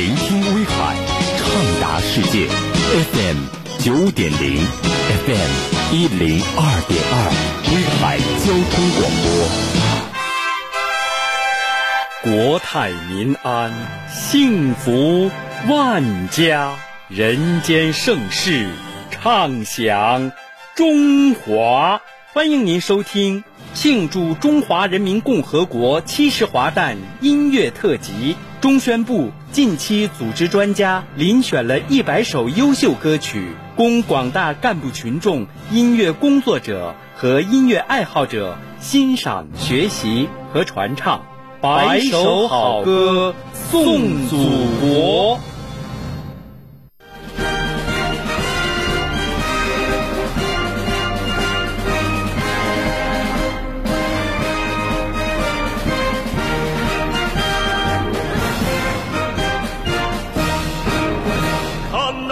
聆听威海，畅达世界。FM 九点零，FM 一零二点二，威海交通广播。国泰民安，幸福万家，人间盛世，畅享中华。欢迎您收听庆祝中华人民共和国七十华诞音乐特辑。中宣部近期组织专家遴选了一百首优秀歌曲，供广大干部群众、音乐工作者和音乐爱好者欣赏、学习和传唱。百首好歌送祖国。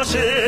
Así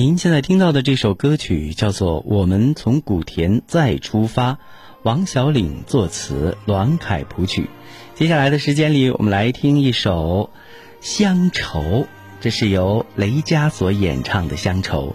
您现在听到的这首歌曲叫做《我们从古田再出发》，王小岭作词，栾凯谱曲。接下来的时间里，我们来听一首《乡愁》，这是由雷佳所演唱的《乡愁》。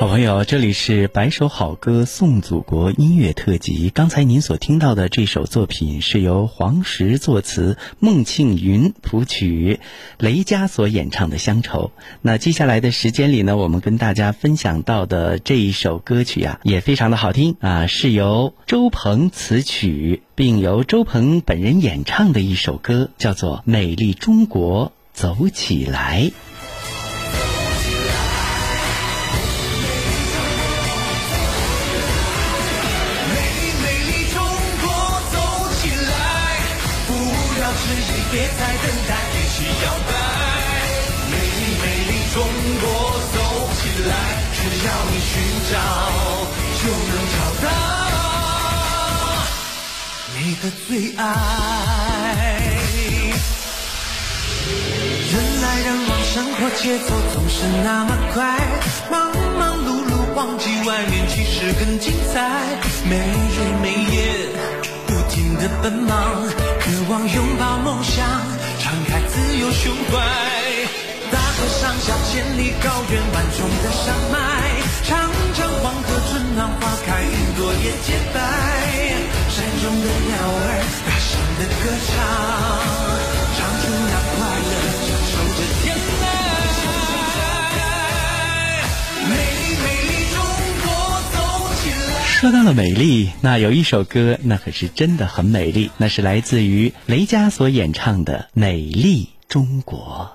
好朋友，这里是百首好歌送祖国音乐特辑。刚才您所听到的这首作品是由黄石作词、孟庆云谱曲、雷佳所演唱的《乡愁》。那接下来的时间里呢，我们跟大家分享到的这一首歌曲啊，也非常的好听啊，是由周鹏词曲，并由周鹏本人演唱的一首歌，叫做《美丽中国走起来》。你的最爱。人来人往，生活节奏总是那么快，忙忙碌碌，忘记外面其实更精彩。没日没夜。不停的奔忙，渴望拥抱梦想，敞开自由胸怀。大河上下，千里高原，万重的山脉，长江黄河，春暖花开，云朵也洁白。中的鸟儿大声的歌唱，唱出那快乐，享受着天籁。美丽美丽。说到了美丽，那有一首歌，那可是真的很美丽，那是来自于雷佳所演唱的《美丽中国》。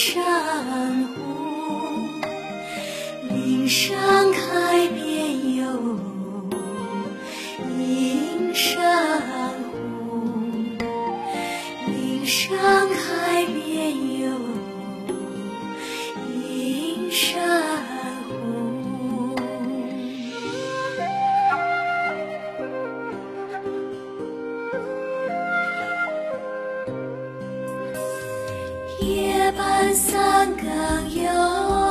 珊瑚岭上开遍哟映山红岭上开遍哟映山红半三更有。